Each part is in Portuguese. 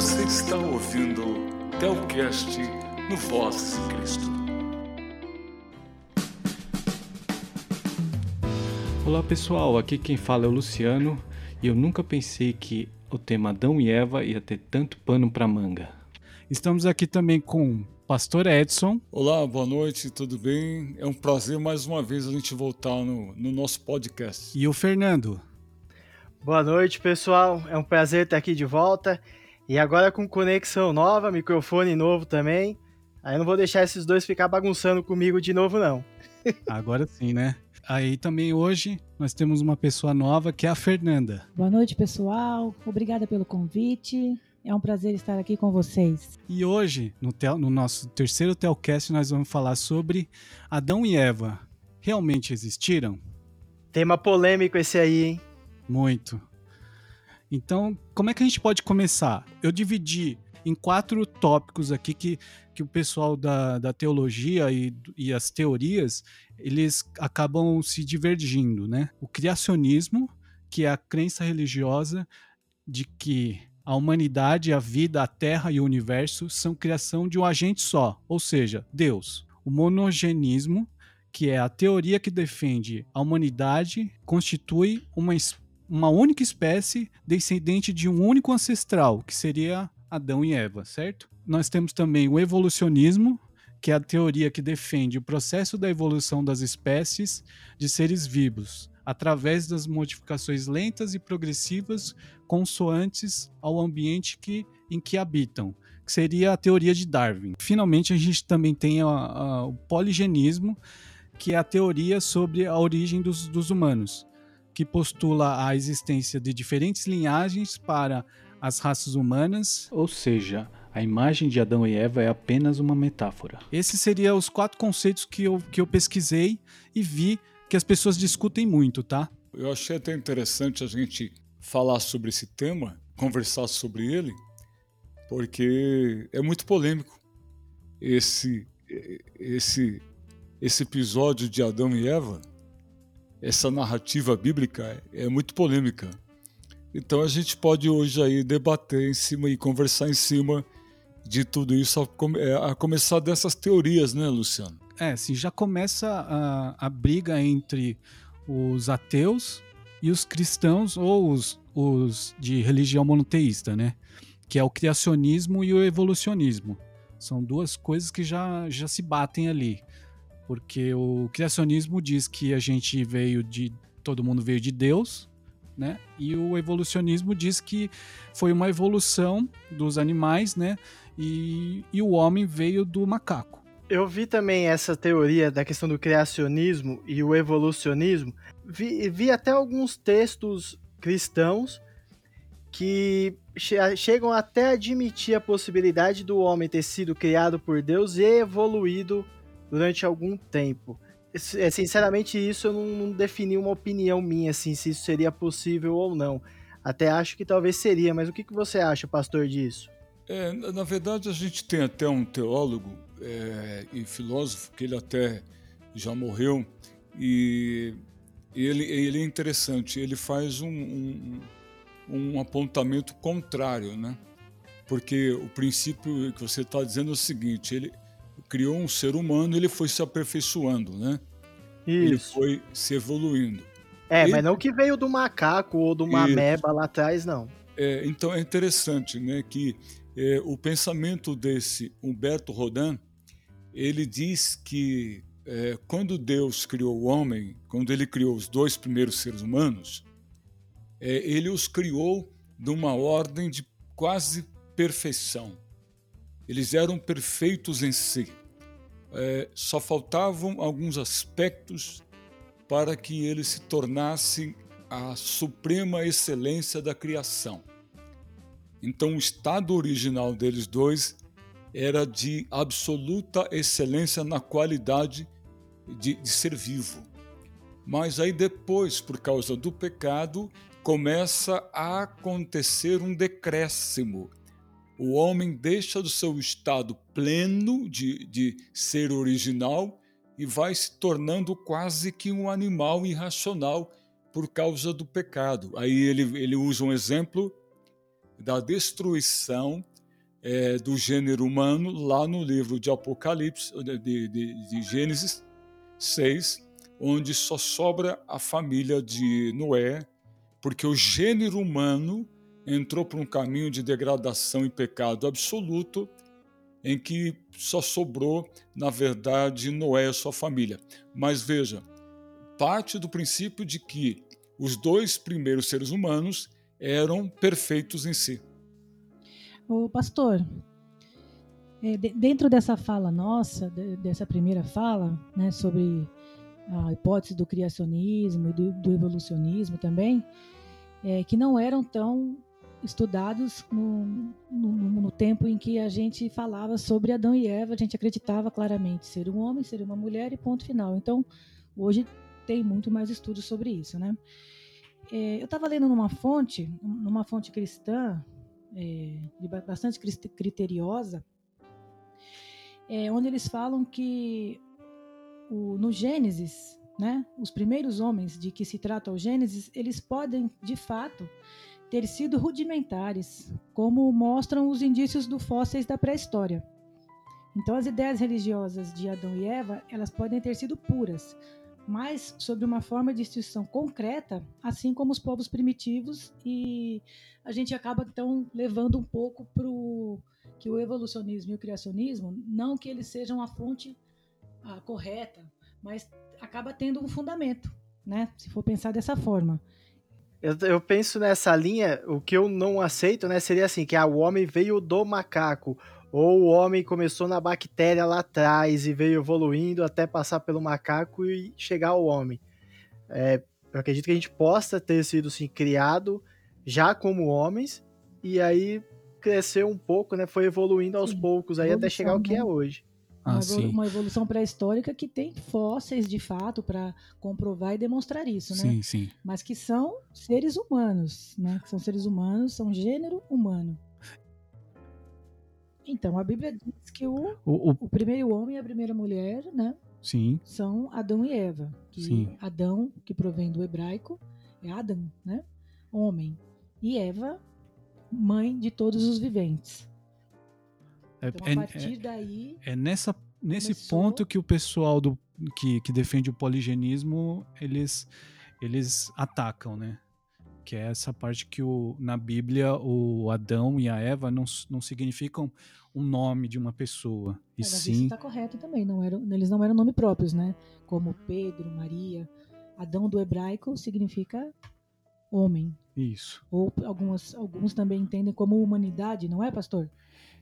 Você está ouvindo Telcast no Voz Cristo. Olá pessoal, aqui quem fala é o Luciano e eu nunca pensei que o tema Adão e Eva ia ter tanto pano para manga. Estamos aqui também com Pastor Edson. Olá, boa noite, tudo bem? É um prazer mais uma vez a gente voltar no, no nosso podcast. E o Fernando. Boa noite, pessoal. É um prazer estar aqui de volta. E agora com conexão nova, microfone novo também. Aí eu não vou deixar esses dois ficar bagunçando comigo de novo, não. Agora sim, né? Aí também hoje nós temos uma pessoa nova que é a Fernanda. Boa noite, pessoal. Obrigada pelo convite. É um prazer estar aqui com vocês. E hoje, no, tel, no nosso terceiro Telcast, nós vamos falar sobre Adão e Eva. Realmente existiram? Tema polêmico esse aí, hein? Muito. Então, como é que a gente pode começar? Eu dividi em quatro tópicos aqui que, que o pessoal da, da teologia e, e as teorias eles acabam se divergindo, né? O criacionismo, que é a crença religiosa de que a humanidade, a vida, a terra e o universo são criação de um agente só, ou seja, Deus. O monogenismo, que é a teoria que defende a humanidade constitui uma, uma única espécie descendente de um único ancestral, que seria Adão e Eva, certo? Nós temos também o evolucionismo, que é a teoria que defende o processo da evolução das espécies de seres vivos, através das modificações lentas e progressivas consoantes ao ambiente que, em que habitam, que seria a teoria de Darwin. Finalmente, a gente também tem a, a, o poligenismo, que é a teoria sobre a origem dos, dos humanos, que postula a existência de diferentes linhagens para as raças humanas. Ou seja, a imagem de Adão e Eva é apenas uma metáfora. Esses seriam os quatro conceitos que eu, que eu pesquisei e vi que as pessoas discutem muito, tá? Eu achei até interessante a gente falar sobre esse tema, conversar sobre ele, porque é muito polêmico esse esse esse episódio de Adão e Eva, essa narrativa bíblica é muito polêmica. Então a gente pode hoje aí debater em cima e conversar em cima de tudo isso, a, é, a começar dessas teorias, né, Luciano? É, sim, já começa a, a briga entre os ateus e os cristãos, ou os, os de religião monoteísta, né? Que é o criacionismo e o evolucionismo. São duas coisas que já, já se batem ali. Porque o criacionismo diz que a gente veio de. Todo mundo veio de Deus, né? E o evolucionismo diz que foi uma evolução dos animais, né? E, e o homem veio do macaco. Eu vi também essa teoria da questão do criacionismo e o evolucionismo. Vi, vi até alguns textos cristãos que che chegam até a admitir a possibilidade do homem ter sido criado por Deus e evoluído durante algum tempo. É, sinceramente, isso eu não, defini uma opinião minha, assim, se isso seria possível ou não. Até acho que talvez seria, mas o que, que você acha, pastor, disso? É, na verdade, a gente tem até um teólogo é, e filósofo, que ele até já morreu, e ele, ele é interessante, ele faz um, um, um apontamento contrário, né? Porque o princípio que você está dizendo é o seguinte, ele, criou um ser humano, ele foi se aperfeiçoando, né? Isso. Ele foi se evoluindo. É, mas não que veio do macaco ou do uma ameba lá atrás, não. É, então é interessante, né, que é, o pensamento desse Humberto Rodin, ele diz que é, quando Deus criou o homem, quando ele criou os dois primeiros seres humanos, é, ele os criou de uma ordem de quase perfeição. Eles eram perfeitos em si é, só faltavam alguns aspectos para que ele se tornasse a suprema excelência da criação. Então, o estado original deles dois era de absoluta excelência na qualidade de, de ser vivo. Mas aí depois, por causa do pecado, começa a acontecer um decréscimo o homem deixa do seu estado pleno de, de ser original e vai se tornando quase que um animal irracional por causa do pecado. Aí ele, ele usa um exemplo da destruição é, do gênero humano lá no livro de Apocalipse, de, de, de Gênesis 6, onde só sobra a família de Noé, porque o gênero humano entrou por um caminho de degradação e pecado absoluto, em que só sobrou, na verdade, Noé e sua família. Mas veja, parte do princípio de que os dois primeiros seres humanos eram perfeitos em si. O pastor, é, dentro dessa fala nossa, dessa primeira fala, né, sobre a hipótese do criacionismo e do, do, evolucionismo também, é, que não eram tão estudados no, no, no, tempo em que a gente falava sobre Adão e Eva, a gente acreditava claramente ser um homem, ser uma mulher e ponto final. Então, hoje tem muito mais estudos sobre isso, né? É, eu estava lendo numa fonte, numa fonte cristã, é, bastante criteriosa, é, onde eles falam que o, no Gênesis, né, os primeiros homens de que se trata o Gênesis, eles podem, de fato, ter sido rudimentares, como mostram os indícios do fósseis da pré-história. Então, as ideias religiosas de Adão e Eva, elas podem ter sido puras, mas sobre uma forma de instituição concreta, assim como os povos primitivos, e a gente acaba então levando um pouco para o que o evolucionismo e o criacionismo, não que eles sejam a fonte ah, correta, mas acaba tendo um fundamento, né? Se for pensar dessa forma. Eu, eu, penso nessa linha, o que eu não aceito, né, seria assim, que ah, o homem veio do macaco, ou o homem começou na bactéria lá atrás e veio evoluindo até passar pelo macaco e chegar ao homem. É, eu acredito que a gente possa ter sido sim, criado já como homens e aí cresceu um pouco, né? Foi evoluindo aos sim. poucos aí até chegar ao que é né? hoje. Ah, uma, evolução pré-histórica que tem fósseis de fato para comprovar e demonstrar isso, né? Sim, sim. Mas que são seres humanos, né? Que são seres humanos, são gênero humano. Então, a Bíblia diz que o, o, o, o primeiro homem e a primeira mulher, né? Sim. São Adão e Eva. Que Sim. Adão, que provém do hebraico, é Adão, né? Homem. E Eva, mãe de todos os viventes. É, então, a é, partir é, daí. É nessa, nesse começou... ponto que o pessoal do, que, que defende o poligenismo eles, eles atacam, né? que é essa parte que o, na Bíblia o Adão e a Eva não, não significam um nome de uma pessoa. E Mas sim. Isso está correto também. Não eram, eles não eram nomes próprios, né? Como Pedro, Maria. Adão do hebraico significa homem. Isso. Ou algumas, alguns também entendem como humanidade, não é, pastor?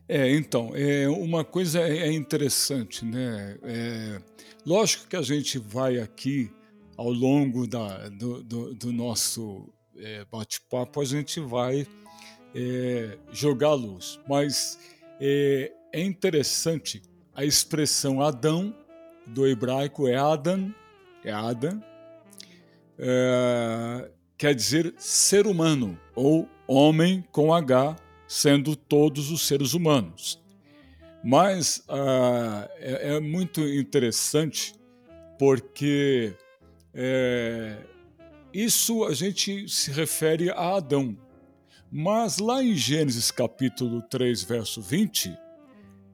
É, então, é, uma coisa é, é interessante, né? É, lógico que a gente vai aqui, ao longo da, do, do, do nosso é, bate-papo, a gente vai é, jogar luz. Mas é, é, interessante a expressão Adão, do hebraico é Adam, é Adam, é, quer dizer ser humano, ou homem com H, sendo todos os seres humanos. Mas ah, é, é, muito interessante porque é, isso a gente se refere a Adão. Mas lá em Gênesis capítulo 3, verso 20,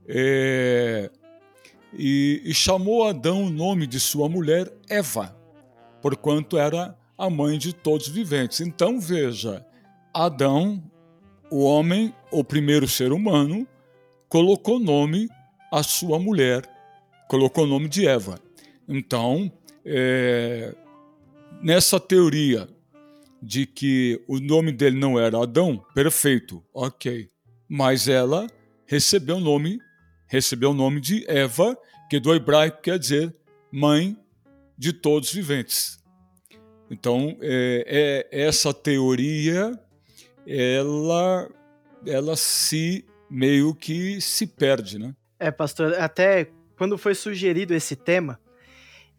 é, e, e chamou Adão o nome de sua mulher Eva, porquanto era a mãe de todos os viventes. Então veja, Adão, o homem, o primeiro ser humano, colocou nome à sua mulher, colocou o nome de Eva. Então, é, nessa teoria de que o nome dele não era Adão, perfeito, ok. Mas ela recebeu o nome, recebeu o nome de Eva, que do hebraico quer dizer mãe de todos os viventes. Então, é, é, essa teoria, ela, ela se meio que se perde, né? É, pastor, até quando foi sugerido esse tema,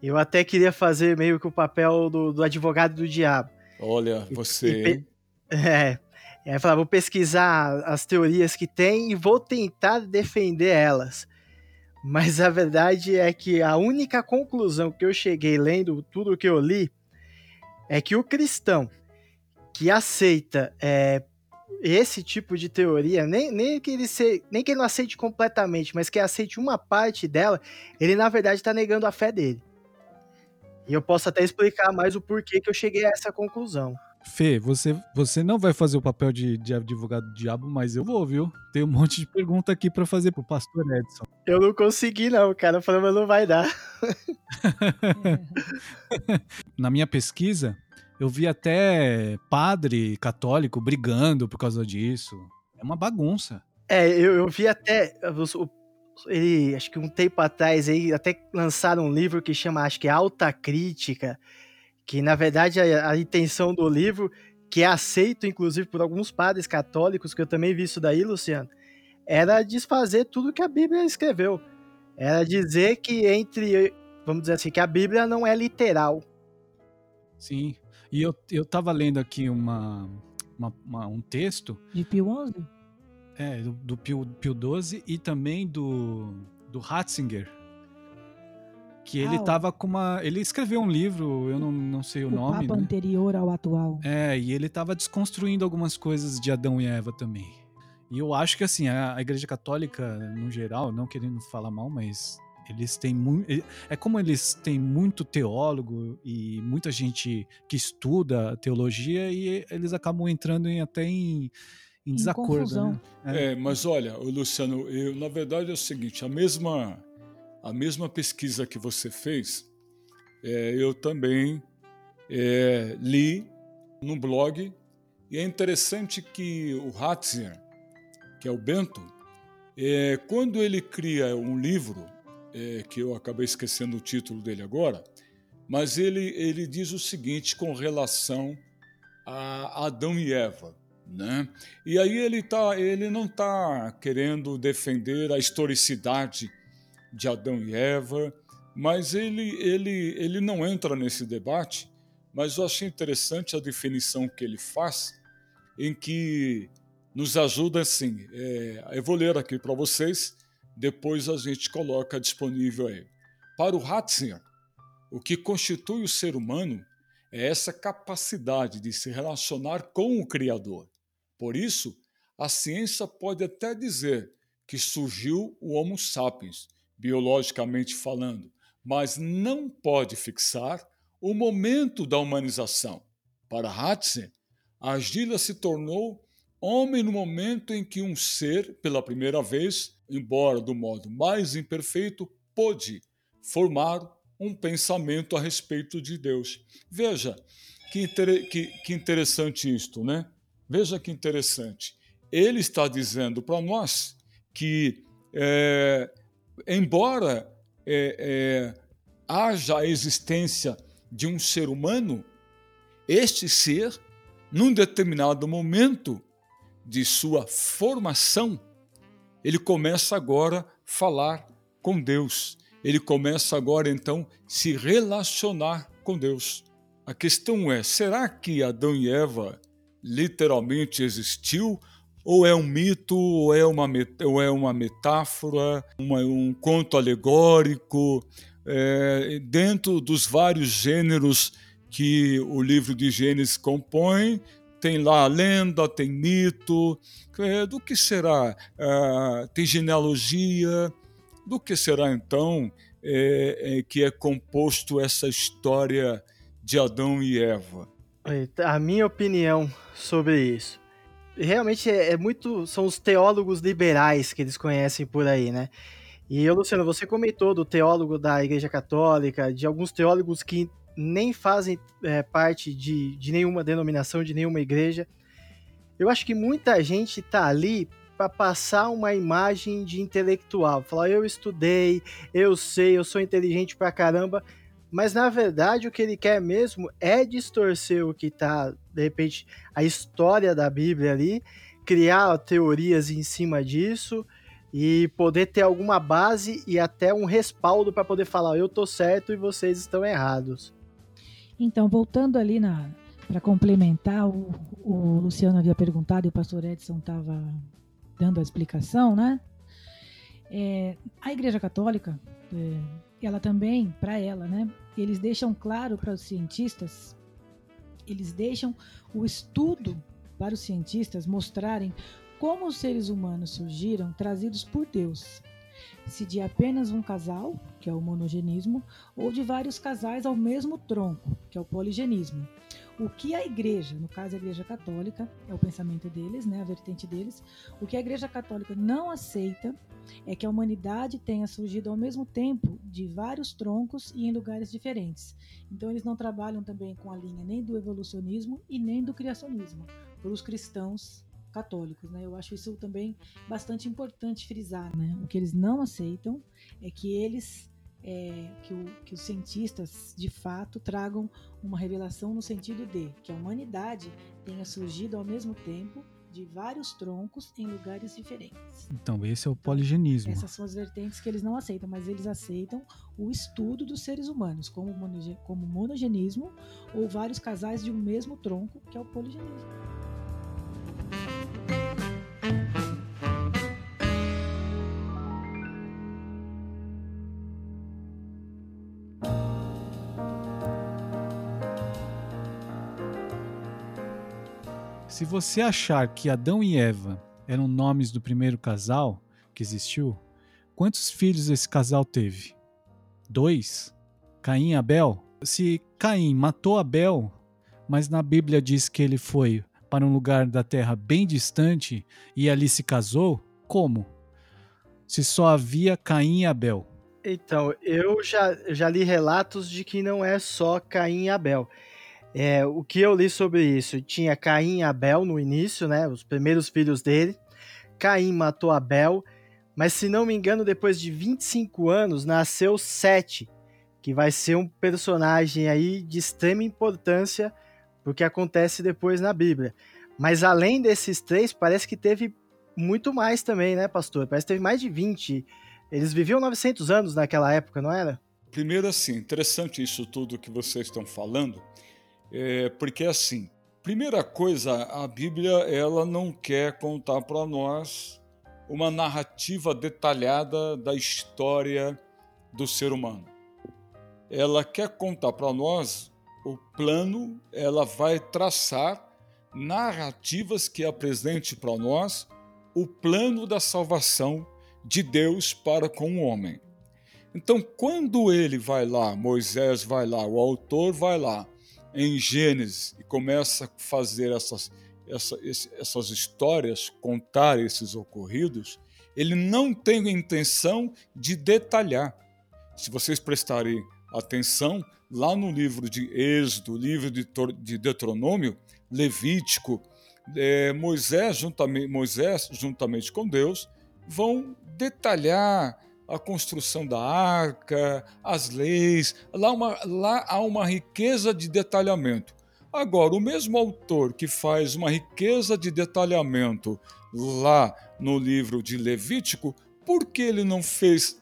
eu até queria fazer meio que o papel do, do advogado do diabo. Olha, você. E, é. Aí falar, vou pesquisar as teorias que tem e vou tentar defender elas. Mas a verdade é que a única conclusão que eu cheguei lendo tudo o que eu li é que o cristão que aceita é, esse tipo de teoria, nem, nem, que ele se, nem que ele não aceite completamente, mas que aceite uma parte dela, ele na verdade está negando a fé dele. E eu posso até explicar mais o porquê que eu cheguei a essa conclusão. Fê, você, você não vai fazer o papel de, de advogado do diabo, mas eu vou, viu? Tem um monte de pergunta aqui para fazer pro pastor Edson. Eu não consegui, não, cara. Falando, mas não vai dar. Na minha pesquisa, eu vi até padre católico brigando por causa disso. É uma bagunça. É, eu, eu vi até. Ele, acho que um tempo atrás aí, até lançaram um livro que chama, acho que Alta Crítica que na verdade a, a, intenção do livro, que é aceito inclusive por alguns padres católicos, que eu também vi isso daí, Luciano, era desfazer tudo que a Bíblia escreveu. Era dizer que entre, vamos dizer assim, que a Bíblia não é literal. Sim. E eu, eu tava lendo aqui uma, uma, uma um texto. De Pio XI? É, do, do Pio, Pio XII e também do, do Ratzinger que ele ah, tava com uma. Ele escreveu um livro, eu não, não sei o, o nome. Papa né? anterior ao atual. É, e ele tava desconstruindo algumas coisas de Adão e Eva também. E eu acho que assim, a, a Igreja Católica, no geral, não querendo falar mal, mas eles têm muito. É como eles têm muito teólogo e muita gente que estuda teologia e eles acabam entrando em, até em, em desacordo. Né? É. é. mas olha, Luciano, eu, na verdade é o seguinte: a mesma a mesma pesquisa que você fez, é, eu também é, li no blog, e é interessante que o Hatzier, que é o Bento, é, quando ele cria um livro, é, que eu acabei esquecendo o título dele agora, mas ele, ele diz o seguinte com relação a Adão e Eva. Né? E aí ele, tá, ele não está querendo defender a historicidade de Adão e Eva, mas ele, ele, ele não entra nesse debate, mas eu achei interessante a definição que ele faz, em que nos ajuda assim. É, eu vou ler aqui para vocês, depois a gente coloca disponível aí. Para o Ratzinger, o que constitui o ser humano é essa capacidade de se relacionar com o Criador. Por isso, a ciência pode até dizer que surgiu o Homo sapiens, biologicamente falando, mas não pode fixar o momento da humanização. Para Hatze, a argila se tornou homem no momento em que um ser, pela primeira vez, embora do modo mais imperfeito, pôde formar um pensamento a respeito de Deus. Veja que, inter... que, que interessante isto, né? Veja que interessante. Ele está dizendo para nós que é, embora é, é, haja a existência de um ser humano, este ser, num determinado momento de sua formação, ele começa agora a falar com Deus. Ele começa agora então se relacionar com Deus. A questão é: será que Adão e Eva literalmente existiu ou é um mito, ou é uma, ou é uma metáfora, uma, um conto alegórico, é, dentro dos vários gêneros que o livro de Gênesis compõe, tem lá lenda, tem mito, do que será? É, tem genealogia, do que será então é, é, que é composto essa história de Adão e Eva? A minha opinião sobre isso realmente é, é, muito. São os teólogos liberais que eles conhecem por aí, né? E Luciano, você comentou do teólogo da Igreja Católica, de alguns teólogos que nem fazem é, parte de, de nenhuma denominação, de nenhuma igreja. Eu acho que muita gente tá ali para passar uma imagem de intelectual, falar eu estudei, eu sei, eu sou inteligente pra caramba, mas na verdade o que ele quer mesmo é distorcer o que está, de repente, a história da Bíblia ali, criar teorias em cima disso e poder ter alguma base e até um respaldo para poder falar eu tô certo e vocês estão errados. Então, voltando ali na para complementar, o, o, Luciano havia perguntado e o pastor Edson estava dando a explicação, né? É, a Igreja Católica, é, ela também, para ela, né? Eles deixam claro para os cientistas, eles deixam o estudo para os cientistas mostrarem como os seres humanos surgiram trazidos por Deus. Se de apenas um casal, que é o monogenismo, ou de vários casais ao mesmo tronco, que é o poligenismo. O que a igreja, no caso a igreja católica, é o pensamento deles, né, a vertente deles, o que a igreja católica não aceita é que a humanidade tenha surgido ao mesmo tempo de vários troncos e em lugares diferentes. Então eles não trabalham também com a linha nem do evolucionismo e nem do criacionismo, para os cristãos católicos, né? Eu acho isso também bastante importante frisar, né? O que eles não aceitam é que eles é, que, o, que os cientistas de fato tragam uma revelação no sentido de que a humanidade tenha surgido ao mesmo tempo de vários troncos em lugares diferentes. Então, esse é o poligenismo. Essas são as vertentes que eles não aceitam, mas eles aceitam o estudo dos seres humanos, como, como monogenismo ou vários casais de um mesmo tronco, que é o poligenismo. Se você achar que Adão e Eva eram nomes do primeiro casal que existiu, quantos filhos esse casal teve? Dois? Caim e Abel? Se Caim matou Abel, mas na Bíblia diz que ele foi para um lugar da terra bem distante e ali se casou, como? Se só havia Caim e Abel. Então, eu já, já li relatos de que não é só Caim e Abel. É, o que eu li sobre isso? Tinha Caim e Abel no início, né? Os primeiros filhos dele. Caim matou Abel, mas se não me engano, depois de 25 anos nasceu Sete, que vai ser um personagem aí de extrema importância porque acontece depois na Bíblia. Mas além desses três, parece que teve muito mais também, né, pastor? Parece que teve mais de 20. Eles viviam 900 anos naquela época, não era? Primeiro, assim, interessante isso tudo que vocês estão falando, é, porque assim, primeira coisa, a Bíblia ela não quer contar para nós uma narrativa detalhada da história do ser humano. Ela quer contar para nós o plano, ela vai traçar narrativas que apresente para nós o plano da salvação de Deus para com o homem. Então, quando ele vai lá, Moisés vai lá, o autor vai lá em Gênesis e começa a fazer essas, essa, essas histórias, contar esses ocorridos, ele não tem a intenção de detalhar. Se vocês prestarem atenção, lá no livro de Êxodo, livro de, de Deuteronômio, Levítico, é, Moisés, juntamente, Moisés, juntamente com Deus, vão detalhar a construção da arca, as leis, lá, uma, lá há uma riqueza de detalhamento. Agora, o mesmo autor que faz uma riqueza de detalhamento lá no livro de Levítico, por que ele não fez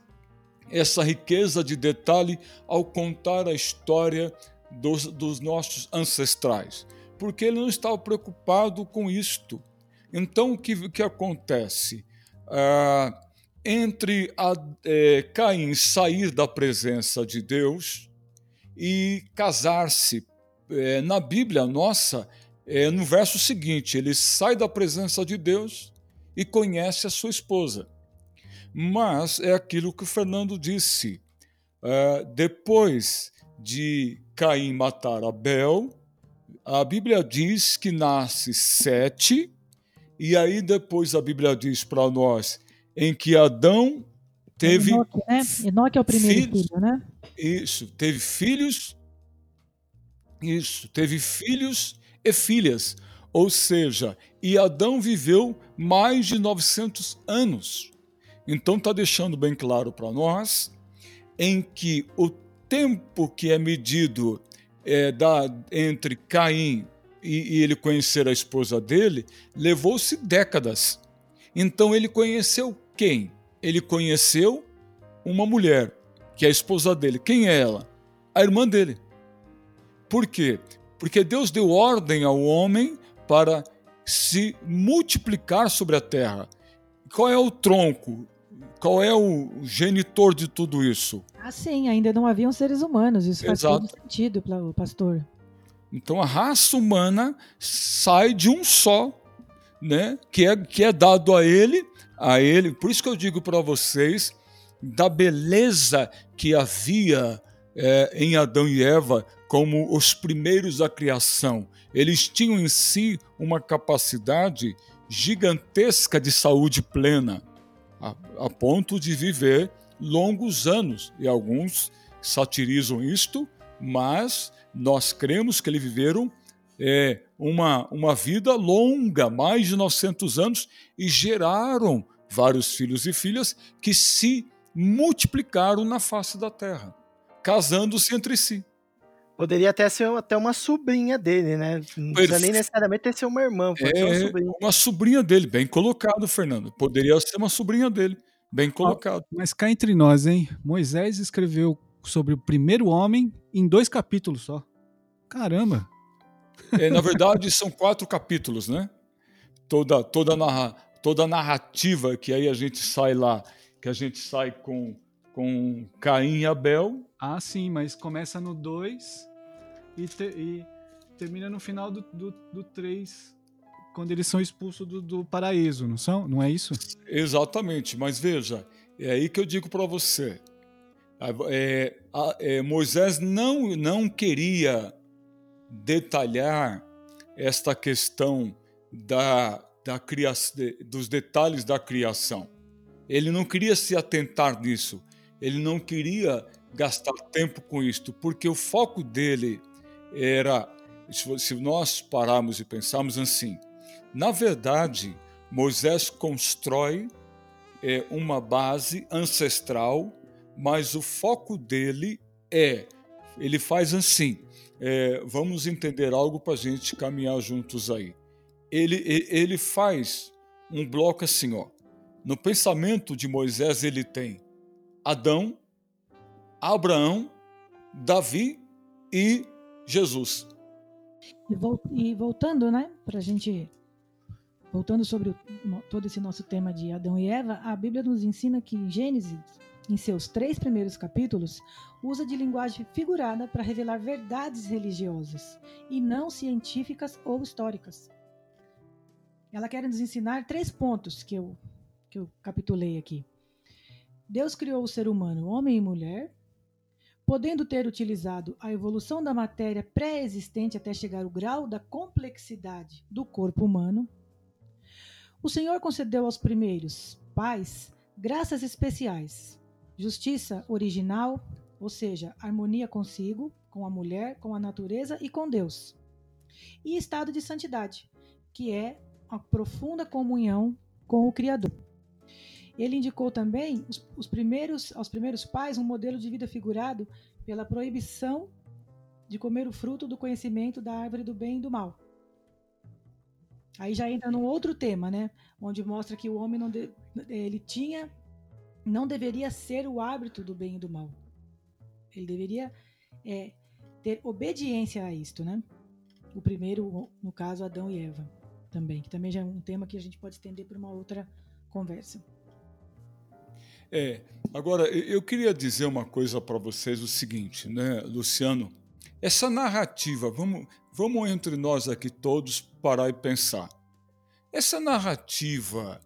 essa riqueza de detalhe ao contar a história dos, dos nossos ancestrais? Porque ele não estava preocupado com isto. Então, o que, que acontece? Ah, entre a, é, Caim sair da presença de Deus e casar-se. É, na Bíblia nossa, é, no verso seguinte, ele sai da presença de Deus e conhece a sua esposa. Mas é aquilo que o Fernando disse. É, depois de Caim matar Abel, a Bíblia diz que nasce Sete, e aí depois a Bíblia diz para nós em que Adão teve. Enoque, né? Enoque é o primeiro filhos, filho, né? Isso, teve filhos. Isso, teve filhos e filhas. Ou seja, e Adão viveu mais de 900 anos. Então está deixando bem claro para nós em que o tempo que é medido é, da, entre Caim e, e ele conhecer a esposa dele levou-se décadas. Então ele conheceu quem? Ele conheceu uma mulher, que é a esposa dele. Quem é ela? A irmã dele. Por quê? Porque Deus deu ordem ao homem para se multiplicar sobre a terra. Qual é o tronco? Qual é o genitor de tudo isso? Ah, sim, ainda não haviam seres humanos. Isso Exato. faz todo sentido, pastor. Então a raça humana sai de um só, né? Que é, que é dado a ele, a ele. Por isso que eu digo para vocês da beleza que havia é, em Adão e Eva como os primeiros da criação. Eles tinham em si uma capacidade gigantesca de saúde plena, a, a ponto de viver longos anos. E alguns satirizam isto, mas nós cremos que eles viveram é, uma, uma vida longa, mais de 900 anos, e geraram vários filhos e filhas que se multiplicaram na face da terra, casando-se entre si. Poderia até ser até uma sobrinha dele, né? Não precisa nem necessariamente ter ser uma irmã, pode é, ser uma é, sobrinha. Uma sobrinha dele, bem colocado, Fernando. Poderia ser uma sobrinha dele, bem colocado. mas cá entre nós, hein? Moisés escreveu sobre o primeiro homem em dois capítulos só. Caramba! É, na verdade, são quatro capítulos, né? Toda, toda, narra, toda a narrativa que aí a gente sai lá, que a gente sai com, com Caim e Abel. Ah, sim, mas começa no 2 e, te, e, termina no final do 3, do, do três, quando eles são expulsos do, do paraíso, não são? Não é isso? Exatamente, mas veja, é aí que eu digo para você. É, é, Moisés não, não queria detalhar esta questão da, da dos detalhes da criação. Ele não queria se atentar nisso, ele não queria gastar tempo com isto, porque o foco dele era, se nós pararmos e pensarmos assim, na verdade, Moisés constrói é, uma base ancestral, mas o foco dele é, ele faz assim, é, vamos entender algo para a gente caminhar juntos aí. Ele, ele faz um bloco assim, ó. No pensamento de Moisés ele tem Adão, Abraão, Davi e Jesus. E, voltando, né, para a gente voltando sobre o, todo esse nosso tema de Adão e Eva, a Bíblia nos ensina que Gênesis, em seus três primeiros capítulos, usa de linguagem figurada para revelar verdades religiosas e não científicas ou históricas. Ela quer nos ensinar três pontos que eu, que eu capitulei aqui. Deus criou o ser humano, homem e mulher, podendo ter utilizado a evolução da matéria pré-existente até chegar ao grau da complexidade do corpo humano. O Senhor concedeu aos primeiros pais graças especiais, justiça original, ou seja, harmonia consigo, com a mulher, com a natureza e com Deus. E estado de santidade, que é a profunda comunhão com o Criador. Ele indicou também os, os primeiros, aos primeiros pais um modelo de vida figurado pela proibição de comer o fruto do conhecimento da árvore do bem e do mal. Aí já entra num outro tema, né? Onde mostra que o homem não de, ele tinha, não deveria ser o árbitro do bem e do mal. Ele deveria é, ter obediência a isto, né? O primeiro, no caso, Adão e Eva, também, que também já é um tema que a gente pode estender para uma outra conversa. É, agora eu queria dizer uma coisa para vocês, o seguinte, né, Luciano? Essa narrativa, vamos, vamos entre nós aqui todos parar e pensar. Essa narrativa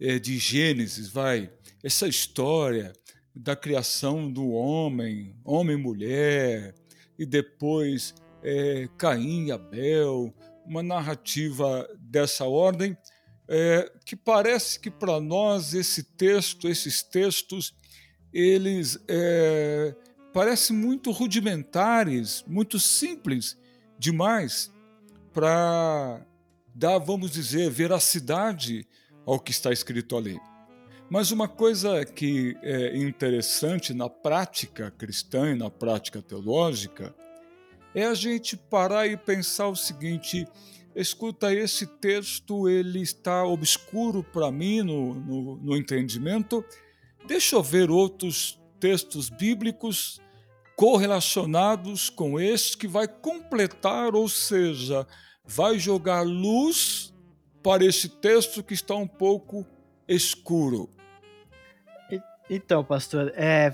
é, de Gênesis, vai, essa história da criação do homem, homem e mulher, e depois é, Caim e Abel, uma narrativa dessa ordem, é, que parece que para nós esse texto, esses textos, eles é, parecem muito rudimentares, muito simples demais para dar, vamos dizer, veracidade ao que está escrito ali. Mas uma coisa que é interessante na prática cristã e na prática teológica é a gente parar e pensar o seguinte: escuta, esse texto ele está obscuro para mim no, no, no entendimento. Deixa eu ver outros textos bíblicos correlacionados com este que vai completar, ou seja, vai jogar luz para esse texto que está um pouco escuro. Então, pastor, é,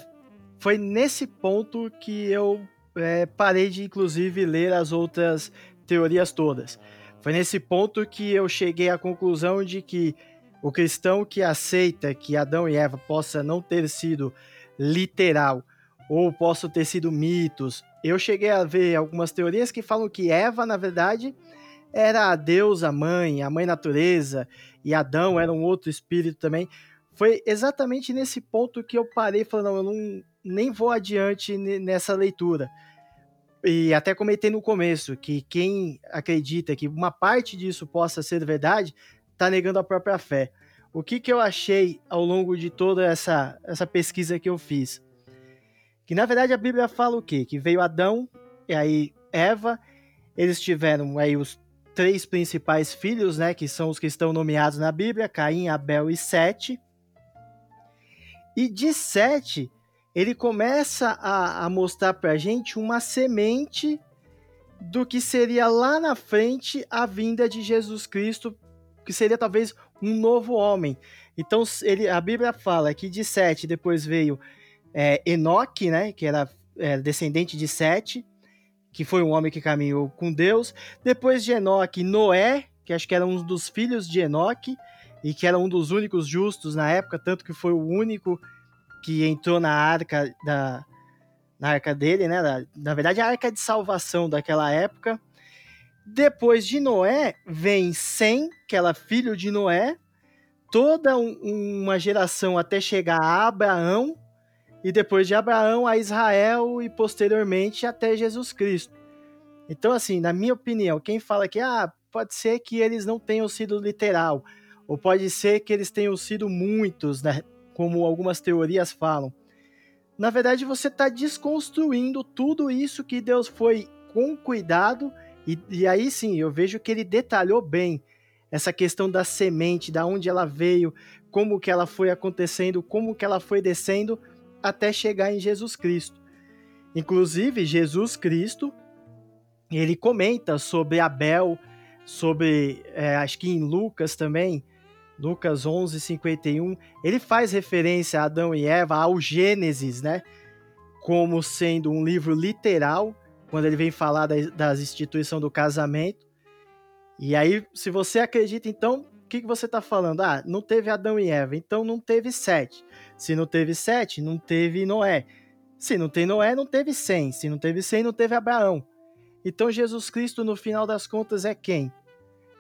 foi nesse ponto que eu é, parei de, inclusive, ler as outras teorias todas. Foi nesse ponto que eu cheguei à conclusão de que o cristão que aceita que Adão e Eva possa não ter sido literal ou possam ter sido mitos. Eu cheguei a ver algumas teorias que falam que Eva, na verdade, era a deusa mãe, a mãe natureza, e Adão era um outro espírito também. Foi exatamente nesse ponto que eu parei falando, não, eu não, nem vou adiante nessa leitura. E até comentei no começo que quem acredita que uma parte disso possa ser verdade, está negando a própria fé. O que, que eu achei ao longo de toda essa, essa pesquisa que eu fiz? Que na verdade a Bíblia fala o quê? Que veio Adão e aí Eva, eles tiveram aí os três principais filhos, né, que são os que estão nomeados na Bíblia, Caim, Abel e Sete. E de Sete, ele começa a, a mostrar para a gente uma semente do que seria lá na frente a vinda de Jesus Cristo, que seria talvez um novo homem. Então ele, a Bíblia fala que de Sete depois veio é, Enoque, né, que era é, descendente de Sete, que foi um homem que caminhou com Deus. Depois de Enoque, Noé, que acho que era um dos filhos de Enoque, e que era um dos únicos justos na época, tanto que foi o único que entrou na arca da na arca dele, né? Na, na verdade, a arca de salvação daquela época. Depois de Noé, vem Sem, que era filho de Noé, toda um, uma geração até chegar a Abraão, e depois de Abraão a Israel e posteriormente até Jesus Cristo. Então, assim, na minha opinião, quem fala que ah, pode ser que eles não tenham sido literal, ou pode ser que eles tenham sido muitos, né, como algumas teorias falam. Na verdade, você está desconstruindo tudo isso que Deus foi com cuidado, e, e aí sim, eu vejo que ele detalhou bem essa questão da semente, da onde ela veio, como que ela foi acontecendo, como que ela foi descendo, até chegar em Jesus Cristo. Inclusive, Jesus Cristo, ele comenta sobre Abel, sobre, é, acho que em Lucas também, Lucas 11, 51, ele faz referência a Adão e Eva, ao Gênesis, né? Como sendo um livro literal, quando ele vem falar das, das instituições do casamento. E aí, se você acredita, então, o que, que você está falando? Ah, não teve Adão e Eva, então não teve sete. Se não teve sete, não teve Noé. Se não tem Noé, não teve cem. Se não teve cem, não teve Abraão. Então Jesus Cristo, no final das contas, é quem?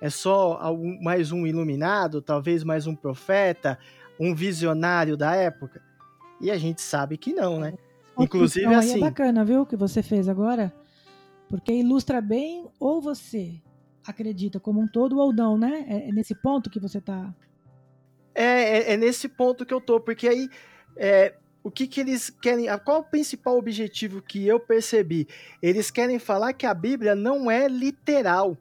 É só algum, mais um iluminado, talvez mais um profeta, um visionário da época? E a gente sabe que não, né? Inclusive então, assim. É bacana, viu, o que você fez agora, porque ilustra bem ou você acredita como um todo ou não, né? É, é nesse ponto que você está é, é, é, nesse ponto que eu tô, porque aí é, o que, que eles querem. Qual o principal objetivo que eu percebi? Eles querem falar que a Bíblia não é literal.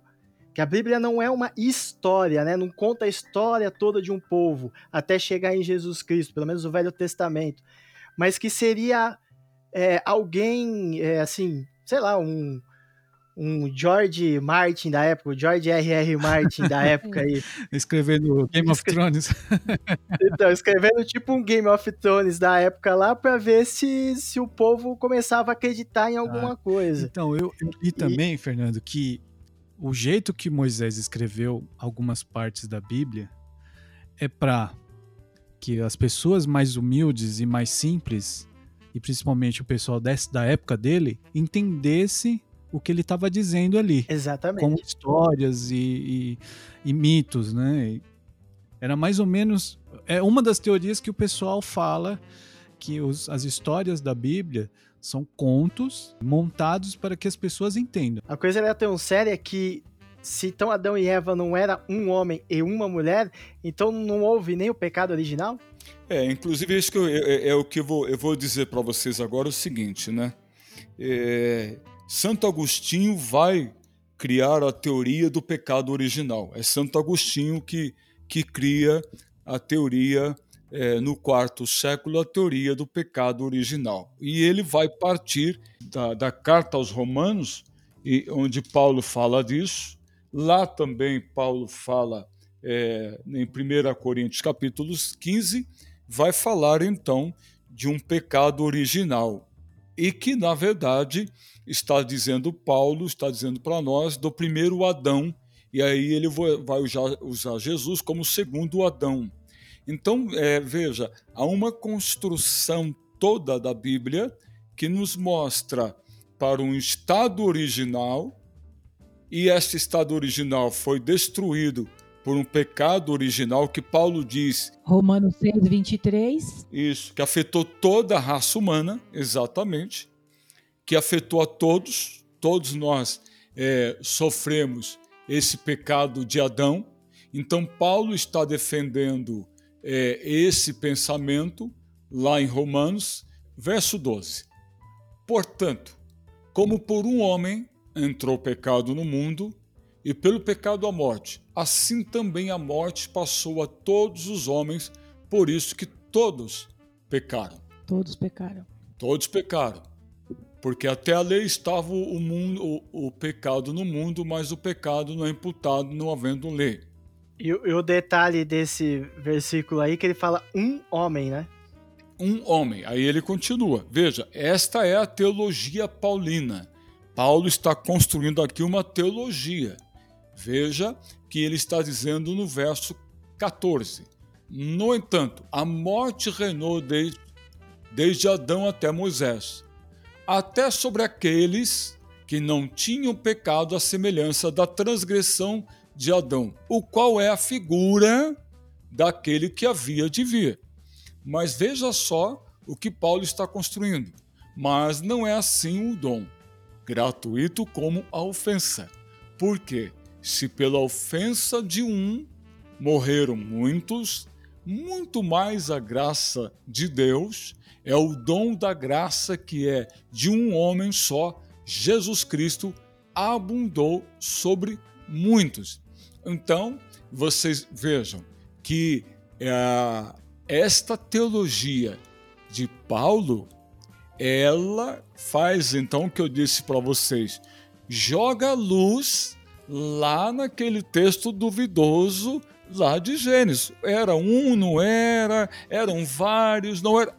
Que a Bíblia não é uma história, né? Não conta a história toda de um povo até chegar em Jesus Cristo, pelo menos o Velho Testamento. Mas que seria é, alguém, é, assim, sei lá, um, um George Martin da época, o George R.R. Martin da época aí. escrevendo Game of Thrones. então, escrevendo tipo um Game of Thrones da época lá para ver se, se o povo começava a acreditar em alguma ah, coisa. Então, eu, eu li também, Fernando, que o jeito que Moisés escreveu algumas partes da Bíblia é para que as pessoas mais humildes e mais simples, e principalmente o pessoal desse, da época dele, entendesse o que ele estava dizendo ali. Exatamente. Como histórias e, e, e mitos, né? Era mais ou menos. É uma das teorias que o pessoal fala que os, as histórias da Bíblia são contos montados para que as pessoas entendam. A coisa era tão séria que se então Adão e Eva não era um homem e uma mulher, então não houve nem o pecado original? É, inclusive isso que eu, é, é, o que eu vou, eu vou dizer para vocês agora é o seguinte, né? É, Santo Agostinho vai criar a teoria do pecado original. É Santo Agostinho que, que cria a teoria, é, no quarto século, a teoria do pecado original. E ele vai partir da, da carta aos Romanos, e, onde Paulo fala disso. Lá também Paulo fala é, em 1 Coríntios capítulo 15, vai falar então de um pecado original e que, na verdade, está dizendo Paulo, está dizendo para nós do primeiro Adão, e aí ele vai usar Jesus como segundo Adão. Então, é, veja, há uma construção toda da Bíblia que nos mostra para um estado original, e esse estado original foi destruído por um pecado original que Paulo diz. Romanos 6, 23. Isso, que afetou toda a raça humana, exatamente, que afetou a todos, todos nós é, sofremos esse pecado de Adão. Então, Paulo está defendendo é, esse pensamento lá em Romanos, verso 12. Portanto, como por um homem entrou o pecado no mundo, e pelo pecado a morte. Assim também a morte passou a todos os homens, por isso que todos pecaram. Todos pecaram. Todos pecaram. Porque até a lei estava o, mundo, o, o pecado no mundo, mas o pecado não é imputado não havendo lei. E, e o detalhe desse versículo aí que ele fala um homem, né? Um homem. Aí ele continua. Veja, esta é a teologia paulina. Paulo está construindo aqui uma teologia. Veja que ele está dizendo no verso 14: No entanto, a morte reinou desde, desde Adão até Moisés, até sobre aqueles que não tinham pecado à semelhança da transgressão de Adão, o qual é a figura daquele que havia de vir. Mas veja só o que Paulo está construindo. Mas não é assim o dom, gratuito como a ofensa. Por quê? Se pela ofensa de um morreram muitos, muito mais a graça de Deus é o dom da graça que é de um homem só, Jesus Cristo, abundou sobre muitos. Então, vocês vejam que é, esta teologia de Paulo, ela faz então o que eu disse para vocês, joga luz lá naquele texto duvidoso lá de Gênesis. Era um, não era, eram vários, não era.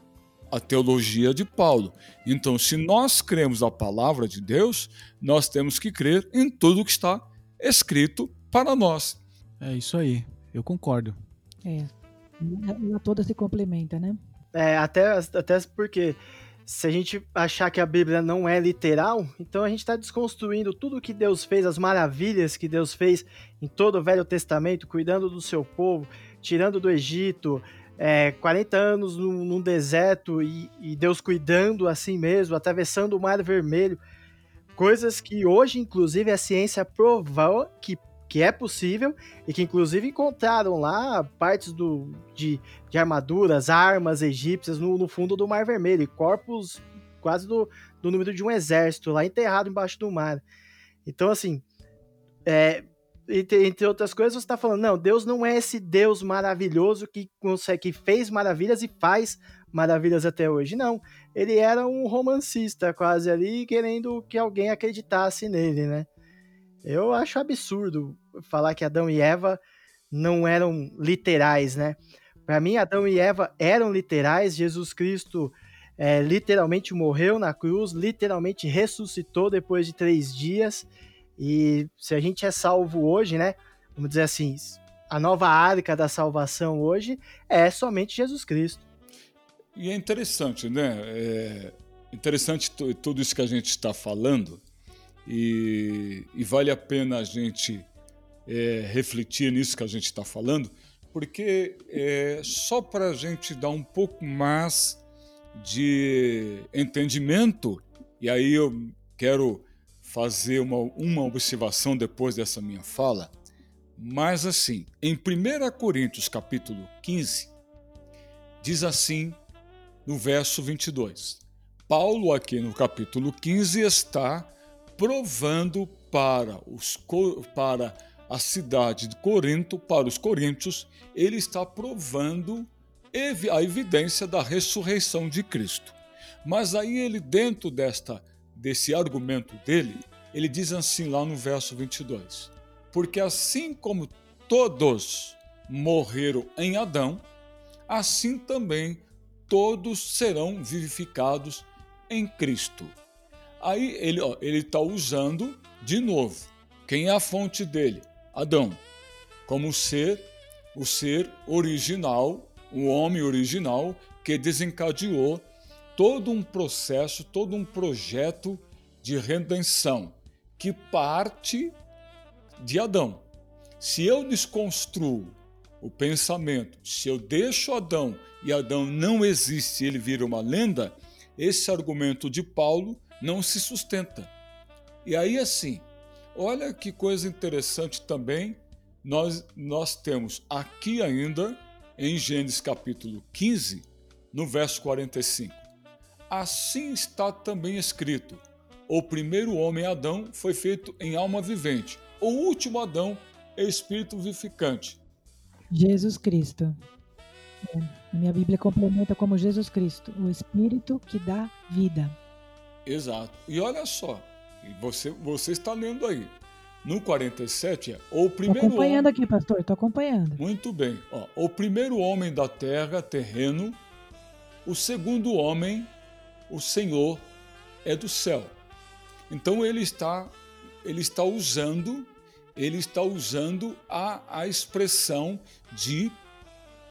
A teologia de Paulo. Então, se nós cremos a palavra de Deus, nós temos que crer em tudo que está escrito para nós. É isso aí, eu concordo. É, ela toda se complementa, né? É, até, até porque se a gente achar que a Bíblia não é literal, então a gente está desconstruindo tudo que Deus fez, as maravilhas que Deus fez em todo o Velho Testamento, cuidando do seu povo, tirando do Egito, é, 40 anos num, num deserto e, e, Deus cuidando assim mesmo, atravessando o Mar Vermelho. Coisas que hoje, inclusive, a ciência provou que que é possível e que inclusive encontraram lá partes do, de, de armaduras, armas egípcias no, no, fundo do Mar Vermelho e corpos quase do, do número de um exército lá enterrado embaixo do mar. Então, assim, é, entre, entre, outras coisas, você está falando, não, Deus não é esse Deus maravilhoso que consegue, que fez maravilhas e faz maravilhas até hoje. Não, ele era um romancista quase ali, querendo que alguém acreditasse nele, né? Eu acho absurdo falar que Adão e Eva não eram literais, né? Para mim, Adão e Eva eram literais. Jesus Cristo é, literalmente morreu na cruz, literalmente ressuscitou depois de três dias. E se a gente é salvo hoje, né? Vamos dizer assim, a nova arca da salvação hoje é somente Jesus Cristo. E é interessante, né? É interessante tudo isso que a gente está falando, e, e vale a pena a gente é, refletir nisso que a gente está falando, porque é só para a gente dar um pouco mais de entendimento, e aí eu quero fazer uma, uma observação depois dessa minha fala, mas assim, em 1 Coríntios capítulo 15, diz assim no verso 22. Paulo aqui no capítulo 15 está provando para, os, para a cidade de Corinto, para os coríntios, ele está provando a evidência da ressurreição de Cristo. Mas aí ele, dentro desta, desse argumento dele, ele diz assim lá no verso 22: Porque assim como todos morreram em Adão, assim também todos serão vivificados em Cristo. Aí ele ó, ele está usando de novo. Quem é a fonte dele? Adão, como ser o ser original, o homem original que desencadeou todo um processo, todo um projeto de redenção que parte de Adão. Se eu desconstruo o pensamento, se eu deixo Adão e Adão não existe, ele vira uma lenda, esse argumento de Paulo não se sustenta. E aí assim, olha que coisa interessante também, nós nós temos aqui ainda em Gênesis capítulo 15, no verso 45. Assim está também escrito: o primeiro homem Adão foi feito em alma vivente, o último Adão é espírito vivificante. Jesus Cristo. É, a minha Bíblia complementa como Jesus Cristo, o Espírito que dá vida. Exato. E olha só, você, você está lendo aí. No 47 é o primeiro. Estou acompanhando homem... aqui, pastor, estou acompanhando. Muito bem. Ó, o primeiro homem da terra, terreno. O segundo homem, o Senhor, é do céu. Então ele está, ele está usando, ele está usando a, a expressão de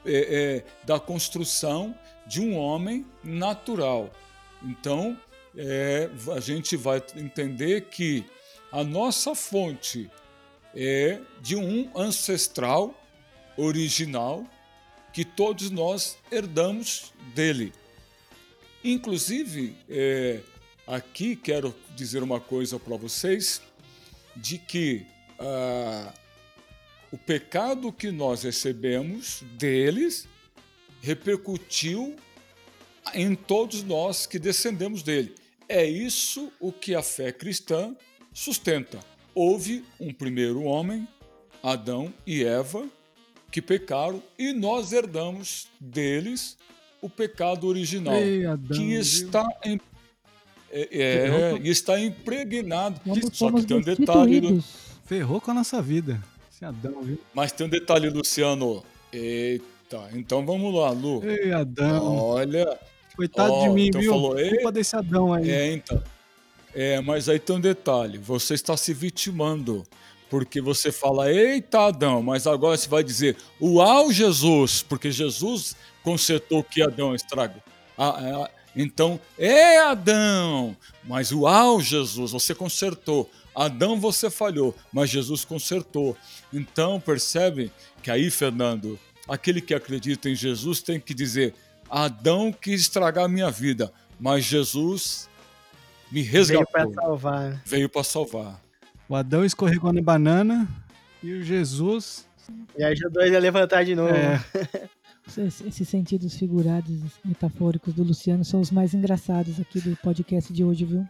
é, é, da construção de um homem natural. Então é, a gente vai entender que a nossa fonte é de um ancestral original que todos nós herdamos dele. Inclusive, é, aqui quero dizer uma coisa para vocês, de que ah, o pecado que nós recebemos deles repercutiu em todos nós que descendemos dele. É isso o que a fé cristã sustenta. Houve um primeiro homem, Adão e Eva, que pecaram e nós herdamos deles o pecado original, Ei, Adão, que está em, é, é, está impregnado. Só que tem um detalhe, destituídos. Ferrou com a nossa vida. Esse Adão, viu? mas tem um detalhe, Luciano. Eita, então vamos lá, Lu. Ei, Adão. Olha, Coitado ó, de mim, então viu? falou. Culpa desse Adão aí. É, então. É, mas aí tem um detalhe. Você está se vitimando. Porque você fala, eita Adão, mas agora você vai dizer, uau Jesus, porque Jesus consertou que Adão estragou. Ah, ah, então, é Adão, mas uau Jesus, você consertou. Adão você falhou, mas Jesus consertou. Então, percebe que aí, Fernando, aquele que acredita em Jesus tem que dizer, Adão quis estragar a minha vida, mas Jesus me Veio resgatou. pra salvar. Veio para salvar. O Adão escorregou na banana e o Jesus. E ajudou ele a levantar de novo. É, Esses esses sentidos figurados, metafóricos do Luciano são os mais engraçados aqui do podcast de hoje, viu?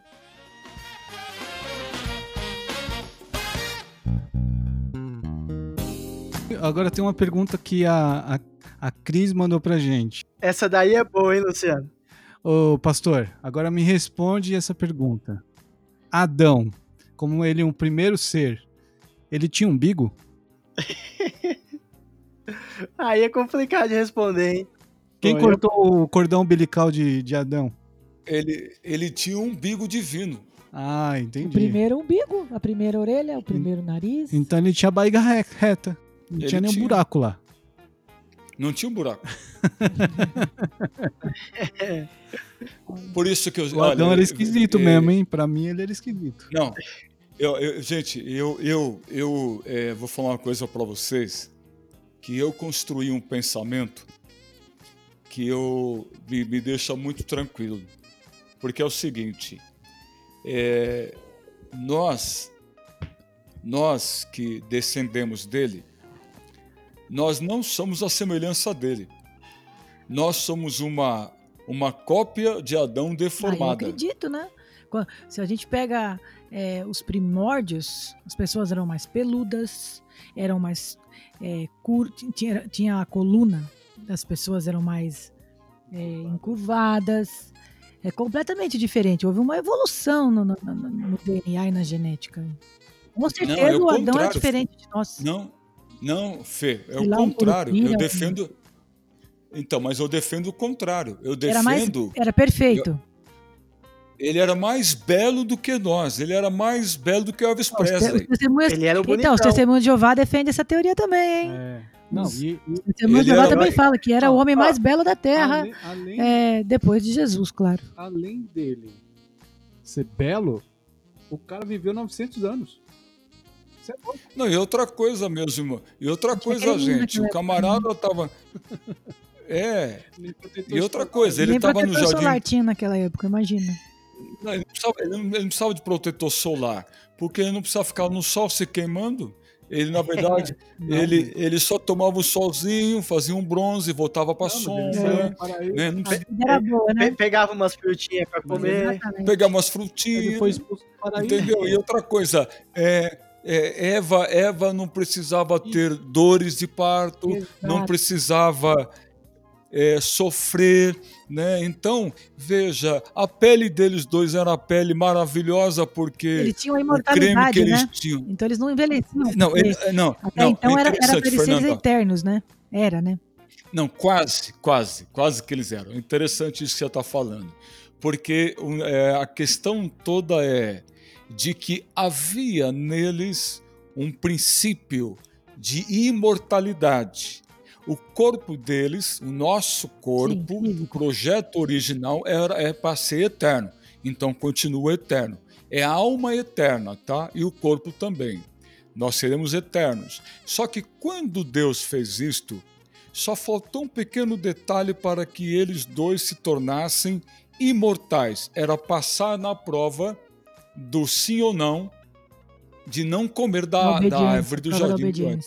agora tem uma pergunta que a, a, a Cris mandou pra gente. Essa daí é boa, hein, Luciano? Ô, pastor, agora me responde essa pergunta. Adão, como ele é um primeiro ser, ele tinha umbigo? Aí é complicado de responder, hein? Quem Bom, cortou o cordão umbilical de, de Adão? Ele, ele tinha um umbigo divino. Ah, O entendi. primeiro umbigo, a primeira orelha, o primeiro nariz. Então ele tinha a barriga re- reta. Não Ele tinha nenhum tinha. buraco lá. Não tinha um buraco. Por isso que eu. O Adão olha, era esquisito é, mesmo, hein? Pra mim ele era esquisito. Não. Eu, eu- gente, eu, eu, eu é, vou falar uma coisa para vocês. Que eu construí um pensamento que eu, me, me deixa muito tranquilo. Porque é o seguinte. é, nós, nós que descendemos dele, nós não somos a semelhança dele. Nós somos uma, uma cópia de Adão Ah, eu deformada. acredito, né? Se a gente pega é, os primórdios, as pessoas eram mais peludas, eram mais é, cur... tinha, tinha a coluna das pessoas eram mais é, encurvadas. É completamente diferente. Houve uma evolução no, no- no- DNA e na genética. Com certeza é o Adão é diferente de nós. Não, não, Fê, é o contrário. Eu defendo. Então, mas eu defendo o contrário. Eu Era mais, defendo. era perfeito. Ele era mais belo do que nós. Ele era mais belo do que Elvis Ó, os te- os Presley. testemunhos- Ele era o Então, bonitão. os testemunhos de Jeová defendem essa teoria também, hein? É. Não, Os- e, e testemunhos de Jeová era- também fala que era o Ó, homem mais belo da terra, além, além, é, depois de Jesus, claro. além dele ser belo, o cara viveu 900 anos. Isso é. Não, e outra coisa, meus irmãos. E outra coisa, menino gente. O camarada tava. É. Protetor E outra coisa, ele Nem tava no jardim. solar tinha naquela época, imagina. Não, ele, não precisava, ele não- ele não precisava de protetor solar, porque ele não precisava ficar no sol se queimando. Ele, na verdade, Não, ele, ele só tomava o solzinho, fazia um bronze, voltava para ele sombra. para Né? Não era boa, né? Pe- Pegava umas frutinhas pra Mas comer. Exatamente. pegar umas Ele frutinhas. foi expulso do paraíso. Entendeu? E outra coisa, é, é, Eva, Eva não precisava ter dores de parto, não Exato. precisava é, sofrer, né? Então, veja, a pele deles dois era a pele maravilhosa porque Eles tinham a o creme que imortalidade, eles né? tinham. Então eles não envelheciam. Não, ele, não, Até não, então é era, era serem Fernanda. eternos, né? Era, né? Não, quase, quase, quase que eles eram. Interessante isso que você está falando. Porque é, a questão toda é de que havia neles um princípio de imortalidade. O corpo deles, o nosso corpo, Sim, o projeto original era, é para ser eterno. Então continua eterno. É a alma eterna, tá? E o corpo também. Nós seremos eternos. Só que quando Deus fez isto, só faltou um pequeno detalhe para que eles dois se tornassem imortais. Era passar na prova do sim ou não, de não comer da, da árvore do jardim do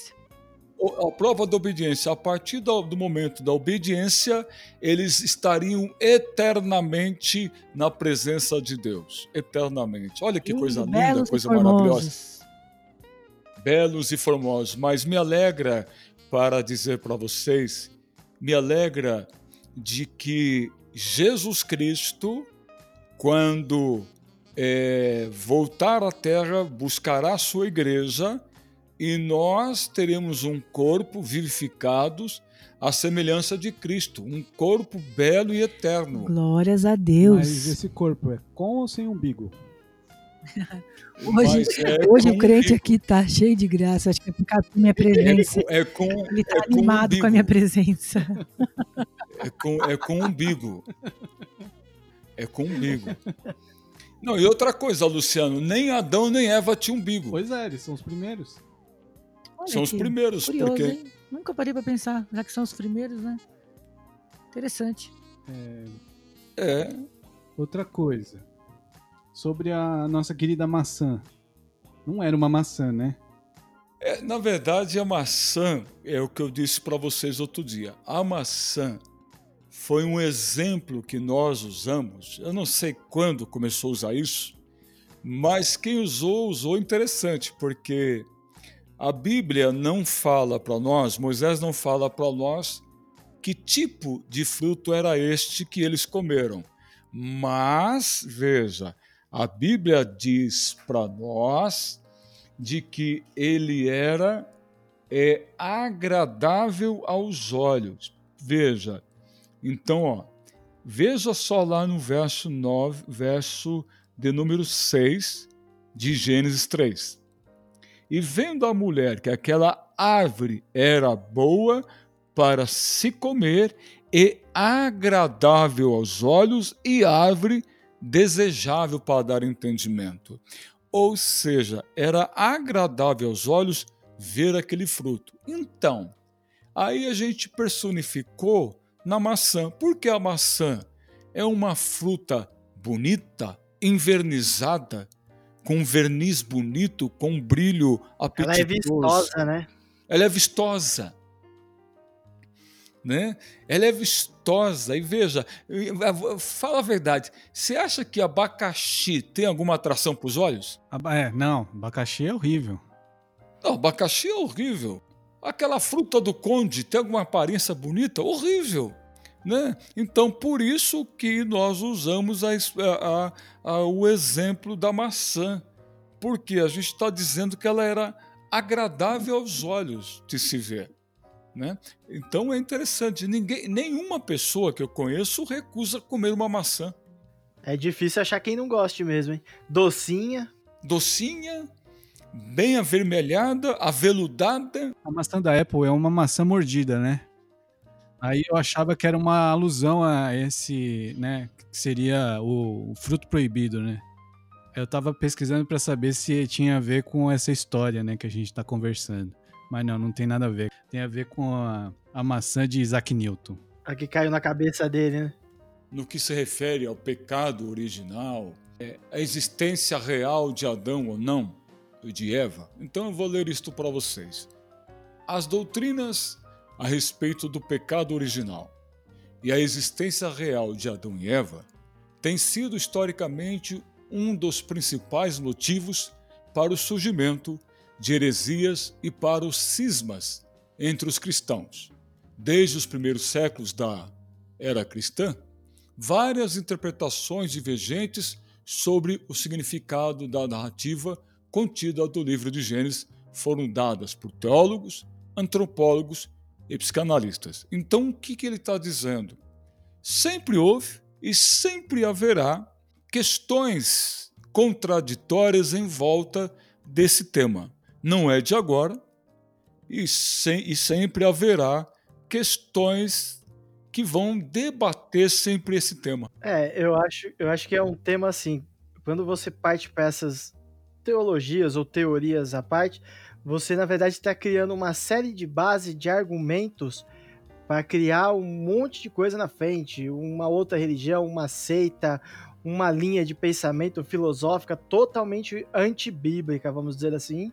A prova da obediência, a partir do, do momento da obediência, eles estariam eternamente na presença de Deus. Eternamente. Olha que coisa linda, coisa maravilhosa. Belos e formosos, mas me alegra para dizer para vocês, me alegra de que Jesus Cristo, quando eh, voltar à Terra, buscará a sua igreja e nós teremos um corpo vivificados à semelhança de Cristo, um corpo belo e eterno. Glórias a Deus. Mas esse corpo é com ou sem umbigo? Hoje, é hoje com o crente umbigo. aqui tá cheio de graça, acho que é por causa da minha presença. É com, Ele tá é com animado com a umbigo. minha presença. É com, é com umbigo. É com umbigo. Não, e outra coisa, Luciano, nem Adão nem Eva tinham umbigo. Pois é, eles são os primeiros. Olha São os primeiros, Curioso, porque hein? Nunca parei pra pensar, já que são os primeiros, né? Interessante. é, Outra coisa. Sobre a nossa querida maçã. Não era uma maçã, né? é, na verdade a maçã é o que eu disse para vocês outro dia. A maçã foi um exemplo que nós usamos. Eu não sei quando começou a usar isso, mas quem usou usou interessante, porque a Bíblia não fala para nós, Moisés não fala para nós que tipo de fruto era este que eles comeram. Mas, veja, a Bíblia diz para nós de que ele era é, agradável aos olhos. Veja, então, ó, veja só lá no verso 9, verso de número 6 de Gênesis 3. E vendo a mulher que aquela árvore era boa para se comer e agradável aos olhos e árvore desejável para dar entendimento. Ou seja, era agradável aos olhos ver aquele fruto. Então, aí a gente personificou na maçã. Porque a maçã é uma fruta bonita, envernizada, com verniz bonito, com brilho Ela apetitoso. é vistosa, né? Ela é vistosa. Né? Ela é vistosa. E veja, fala a verdade. Você acha que abacaxi tem alguma atração para os olhos? É, não, abacaxi é horrível. Não, abacaxi é horrível. Aquela fruta do conde tem alguma aparência bonita? Horrível. Né? Então, por isso que nós usamos a, a- a- o exemplo da maçã. Porque a gente está dizendo que ela era agradável aos olhos de se ver. Né? Então é interessante. Ninguém, nenhuma pessoa que eu conheço recusa comer uma maçã. É difícil achar quem não goste mesmo, hein? Docinha. Docinha, bem avermelhada, aveludada. A maçã da Apple é uma maçã mordida, né? Aí eu achava que era uma alusão a esse, né, que seria o, o fruto proibido, né? Eu tava pesquisando para saber se tinha a ver com essa história, né, que a gente tá conversando. Mas não, não tem nada a ver. Tem a ver com a, a maçã de Isaac Newton. A que caiu na cabeça dele, né? No que se refere ao pecado original, é, a existência real de Adão ou não, e de Eva. Então eu vou ler isto para vocês. As doutrinas a respeito do pecado original e a existência real de Adão e Eva têm sido historicamente um dos principais motivos para o surgimento de heresias e para os cismas entre os cristãos. Desde os primeiros séculos da era cristã, várias interpretações divergentes sobre o significado da narrativa contida do livro de Gênesis foram dadas por teólogos, antropólogos e psicanalistas. Então, o que, que ele está dizendo? Sempre houve e sempre haverá questões contraditórias em volta desse tema. Não é de agora e, e sempre haverá questões que vão debater sempre esse tema. É, eu acho, eu acho que é um tema assim. Quando você parte para essas teologias ou teorias à parte, você na verdade está criando uma série de base de argumentos para criar um monte de coisa na frente, uma outra religião, uma seita, uma linha de pensamento filosófica totalmente antibíblica, vamos dizer assim,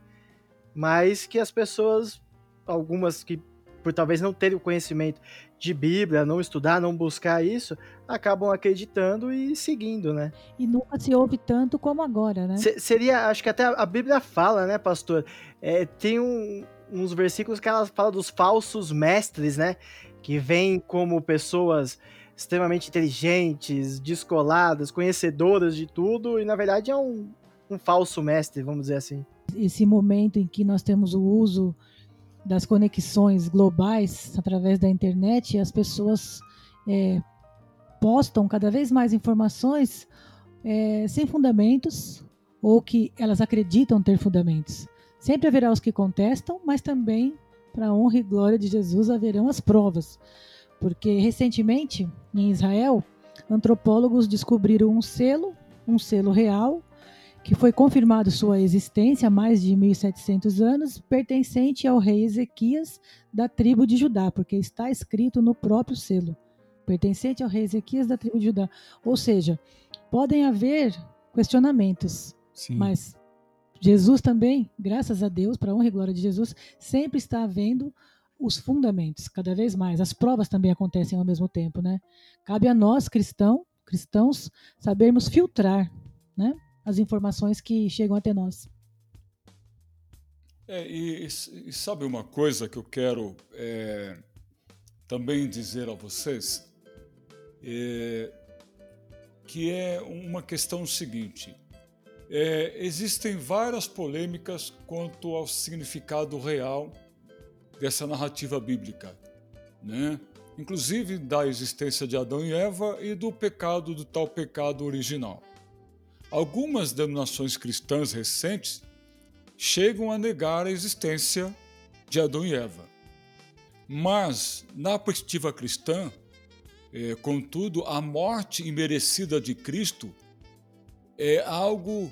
mas que as pessoas, algumas que por talvez não terem o conhecimento de Bíblia, não estudar, não buscar isso, acabam acreditando e seguindo, né? E nunca se ouve tanto como agora, né? seria, acho que até a Bíblia fala, né, pastor? É, tem um, uns versículos que ela fala dos falsos mestres, né? Que vêm como pessoas extremamente inteligentes, descoladas, conhecedoras de tudo, e na verdade é um, um falso mestre, vamos dizer assim. Esse momento em que nós temos o uso das conexões globais através da internet, as pessoas é, postam cada vez mais informações é, sem fundamentos ou que elas acreditam ter fundamentos. Sempre haverá os que contestam, mas também, para a honra e glória de Jesus, haverão as provas. Porque recentemente, em Israel, antropólogos descobriram um selo, um selo real, que foi confirmado sua existência há mais de 1700 anos, pertencente ao rei Ezequias da tribo de Judá, porque está escrito no próprio selo, pertencente ao rei Ezequias da tribo de Judá. Ou seja, podem haver questionamentos, Sim. mas Jesus também, graças a Deus, para a honra e glória de Jesus, sempre está havendo os fundamentos, cada vez mais. As provas também acontecem ao mesmo tempo, né? Cabe a nós, cristão, cristãos, sabermos filtrar, né? As informações que chegam até nós. É, e, e, sabe uma coisa que eu quero é, também dizer a vocês? É, que é uma questão seguinte. É, existem várias polêmicas quanto ao significado real dessa narrativa bíblica, né? inclusive da existência de Adão e Eva e do pecado, do tal pecado original. Algumas denominações cristãs recentes chegam a negar a existência de Adão e Eva. Mas, na perspectiva cristã, é, contudo, a morte imerecida de Cristo é algo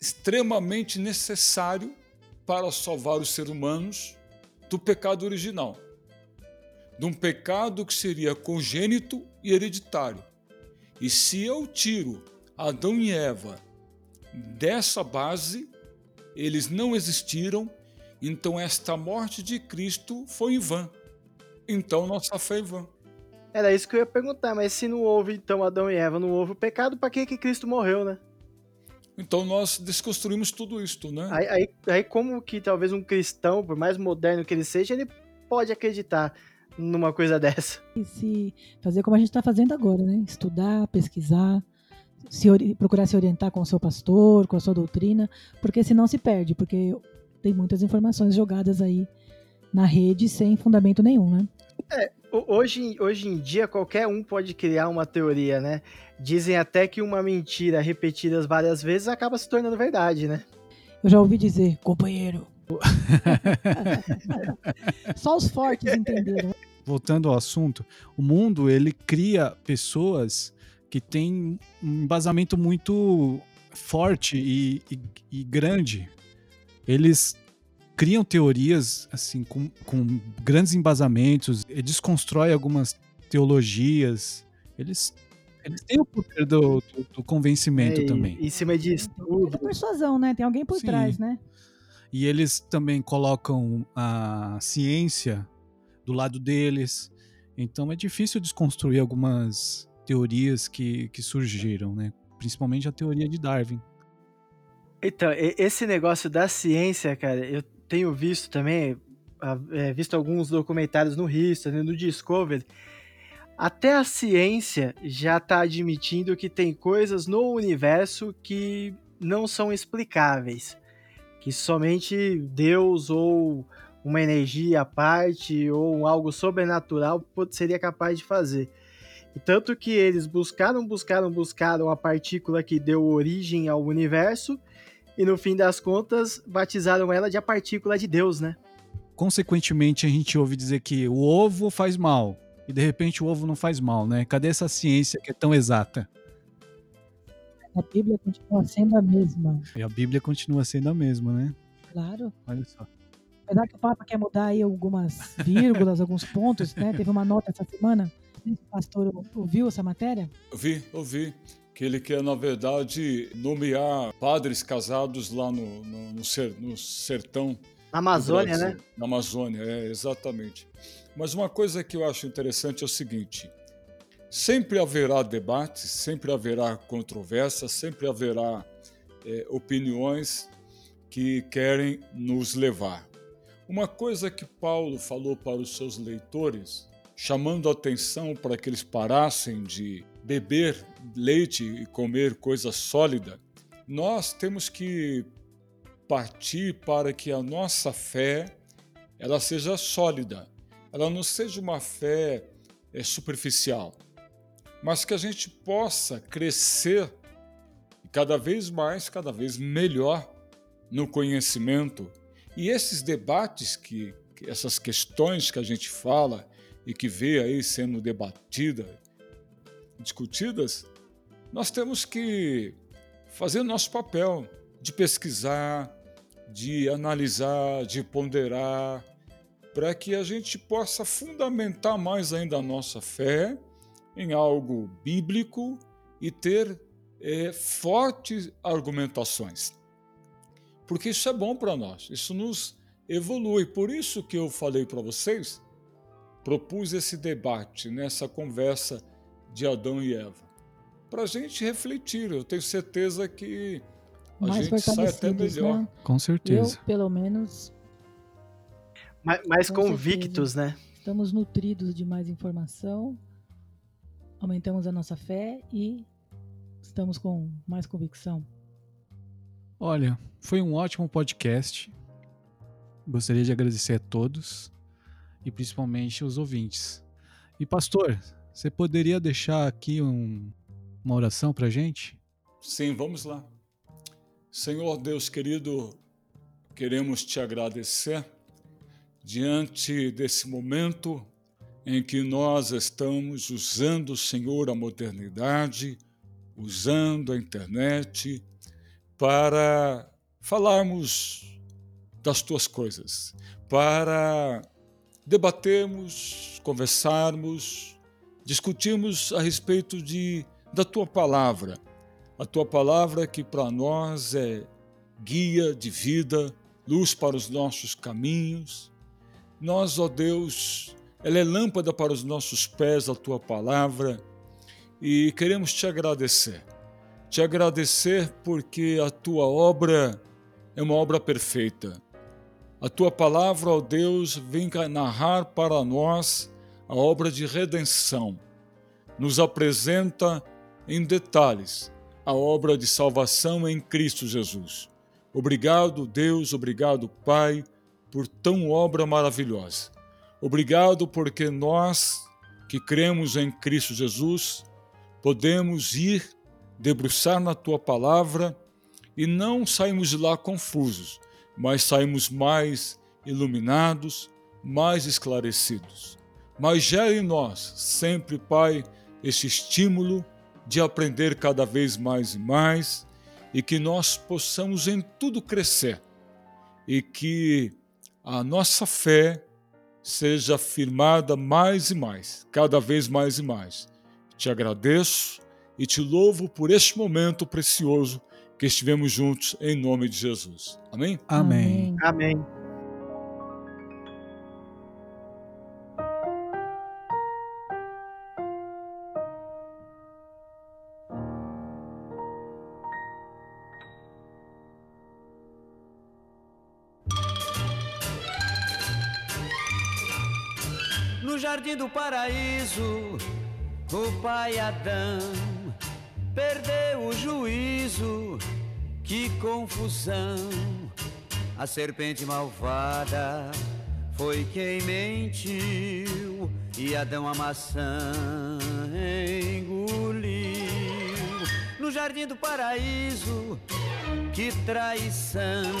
extremamente necessário para salvar os seres humanos do pecado original, de um pecado que seria congênito e hereditário. E se eu tiro Adão e Eva, dessa base, eles não existiram, então esta morte de Cristo foi em vão. Então nossa fé é em vão. Era isso que eu ia perguntar, mas se não houve então Adão e Eva, não houve o pecado, para que que Cristo morreu, né? Então nós desconstruímos tudo isto, né? Aí, aí, aí, como que talvez um cristão, por mais moderno que ele seja, ele pode acreditar numa coisa dessa? E se fazer como a gente está fazendo agora, né? Estudar, pesquisar, se, procurar se orientar com o seu pastor, com a sua doutrina, porque senão se perde, porque tem muitas informações jogadas aí na rede sem fundamento nenhum, né? É, Hoje, hoje em dia, qualquer um pode criar uma teoria, né? Dizem até que uma mentira repetida várias vezes acaba se tornando verdade, né? Eu já ouvi dizer, companheiro. Só os fortes entenderam. Voltando ao assunto, o mundo ele cria pessoas que têm um embasamento muito forte e, e, e grande. Eles criam teorias assim com, com grandes embasamentos, desconstrói algumas teologias. Eles eles têm o poder do, do, do convencimento É, também. Em cima disso tudo. É persuasão, né? Tem alguém por Sim. trás, né? E eles também colocam a ciência do lado deles. Então é difícil desconstruir algumas teorias que, que surgiram, né? Principalmente a teoria de Darwin. Então, esse negócio da ciência, cara, eu tenho visto também, é, visto alguns documentários no History, no Discovery. Até a ciência já está admitindo que tem coisas no universo que não são explicáveis. Que somente Deus ou uma energia à parte ou algo sobrenatural seria capaz de fazer. E tanto que eles buscaram, buscaram, buscaram a partícula que deu origem ao universo e no fim das contas batizaram ela de a partícula de Deus, né? Consequentemente, a gente ouve dizer que o ovo faz mal. E de repente o ovo não faz mal, né? Cadê essa ciência que é tão exata? A Bíblia continua sendo a mesma. E a Bíblia continua sendo a mesma, né? Claro. Olha só. Apesar que o Papa quer mudar aí algumas vírgulas, alguns pontos, né? Teve uma nota essa semana. O pastor ouviu essa matéria? Ouvi, ouvi. Que ele quer, na verdade, nomear padres casados lá no, no, no ser- no sertão Na Amazônia, né? Na Amazônia, é, exatamente. Mas uma coisa que eu acho interessante é o seguinte: sempre haverá debates, sempre haverá controvérsias, sempre haverá é, opiniões que querem nos levar. Uma coisa que Paulo falou para os seus leitores, chamando a atenção para que eles parassem de beber leite e comer coisa sólida, nós temos que partir para que a nossa fé ela seja sólida, ela não seja uma fé é, superficial, mas que a gente possa crescer cada vez mais, cada vez melhor no conhecimento. E esses debates que essas questões que a gente fala e que vê aí sendo debatida, discutidas, nós temos que fazer nosso papel de pesquisar, de analisar, de ponderar, para que a gente possa fundamentar mais ainda a nossa fé em algo bíblico e ter eh, fortes argumentações. Porque isso é bom para nós, isso nos evolui. Por isso que eu falei para vocês, propus esse debate, nessa conversa de Adão e Eva, para a gente refletir. Eu tenho certeza que a Mais gente sai até fortalecidos, melhor. né? Com certeza. Eu, pelo menos, Mais, mais Com convictos, né? estamos nutridos de mais informação, aumentamos a nossa fé e estamos com mais convicção. Olha, foi um ótimo podcast. Gostaria de agradecer a todos e principalmente os ouvintes. E pastor, você poderia deixar aqui um- uma oração pra gente? Sim, vamos lá. Senhor Deus querido, queremos te agradecer diante desse momento em que nós estamos usando, Senhor, a modernidade, usando a internet para falarmos das tuas coisas, para debatermos, conversarmos, discutirmos a respeito de, da tua palavra. A tua palavra que para nós é guia de vida, luz para os nossos caminhos. Nós, ó Deus, ela é lâmpada para os nossos pés, a tua palavra, e queremos te agradecer. Te agradecer porque a tua obra é uma obra perfeita. A tua palavra, ó Deus, vem narrar para nós a obra de redenção. Nos apresenta em detalhes a obra de salvação em Cristo Jesus. Obrigado, Deus, obrigado, Pai, por tão obra maravilhosa. Obrigado porque nós que cremos em Cristo Jesus podemos ir debruçar na tua palavra e não saímos de lá confusos, mas saímos mais iluminados, mais esclarecidos. Mas gera em nós sempre, Pai, este estímulo de aprender cada vez mais e mais e que nós possamos em tudo crescer e que a nossa fé seja firmada mais e mais, cada vez mais e mais. Te agradeço e te louvo por este momento precioso que estivemos juntos em nome de Jesus. Amém? Amém. Amém. No jardim do paraíso, o pai Adão perdeu o juízo. Que confusão! A serpente malvada foi quem mentiu e Adão a maçã engoliu. No jardim do paraíso, que traição!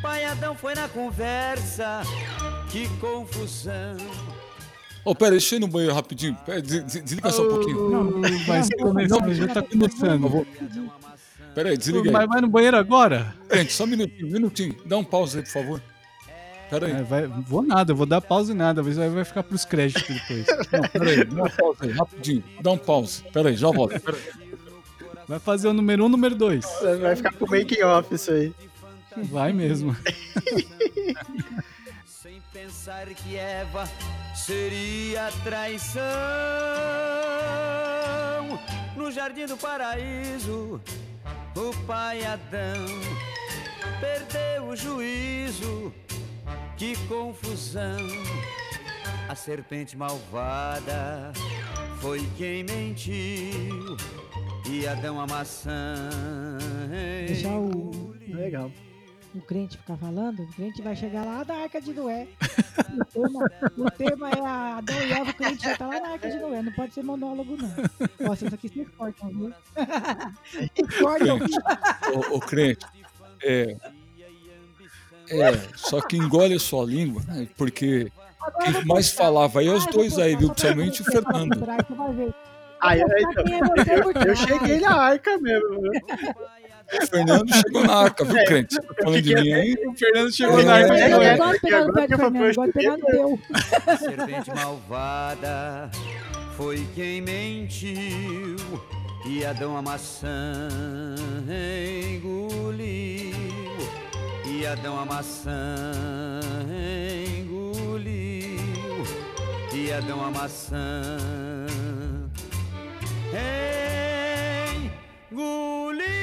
Pai Adão foi na conversa, que confusão! Oh, pera, deixa eu ir no banheiro rapidinho. Pera, des- des- desliga só um pouquinho. Não, vai começar, já tá começando. Pera aí, desliga aí. Mas vai no banheiro agora? Gente, só um minutinho, um minutinho. Dá um pause aí, por favor. Pera aí. É, vai, vou nada, eu vou dar pausa e nada, vai vai ficar pros créditos depois. Não, pera aí, dá um pause aí, rapidinho. Dá um pause. Pera aí, já volto. Pera aí. Vai fazer o número um, número dois. Vai ficar pro making off isso aí. Vai mesmo. Pensar que Eva seria traição. No jardim do paraíso, o pai Adão perdeu o juízo. Que confusão! A serpente malvada foi quem mentiu e Adão a maçã. Deixar o, Legal. O crente ficar falando, o crente vai chegar lá da Arca de Noé. O tema, o tema é a Adão e Eva, o crente já tá lá na Arca de Noé. Não pode ser monólogo, não. Nossa, isso aqui vocês cortam, viu? cortam. Ô, crente, é. É, só que engole a sua língua, né? Porque quem mais falava aí é os dois aí, viu? Principalmente o Fernando. Ah, é, então, eu trás? cheguei na arca mesmo. O Fernando chegou na arca, viu, crente? Tá Falando de mim aí. O Fernando chegou É, na arca é, gosto de pegar no pé agora do Fernando, vou gosto de pegar no teu. A serpente malvada foi quem mentiu e Adão a maçã engoliu. E Adão a maçã engoliu. E Adão a maçã engoliu.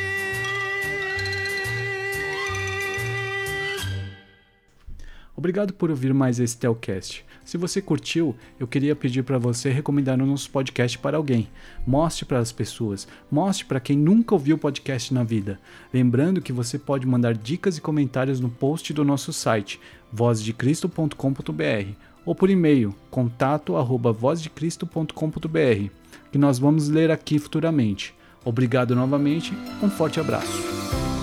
Obrigado por ouvir mais esse Telcast. Se você curtiu, eu queria pedir para você recomendar o nosso podcast para alguém. Mostre para as pessoas, mostre para quem nunca ouviu podcast na vida. Lembrando que você pode mandar dicas e comentários no post do nosso site, vozdecristo.com.br ou por e-mail, contato@vozdecristo.com.br, que nós vamos ler aqui futuramente. Obrigado novamente, um forte abraço.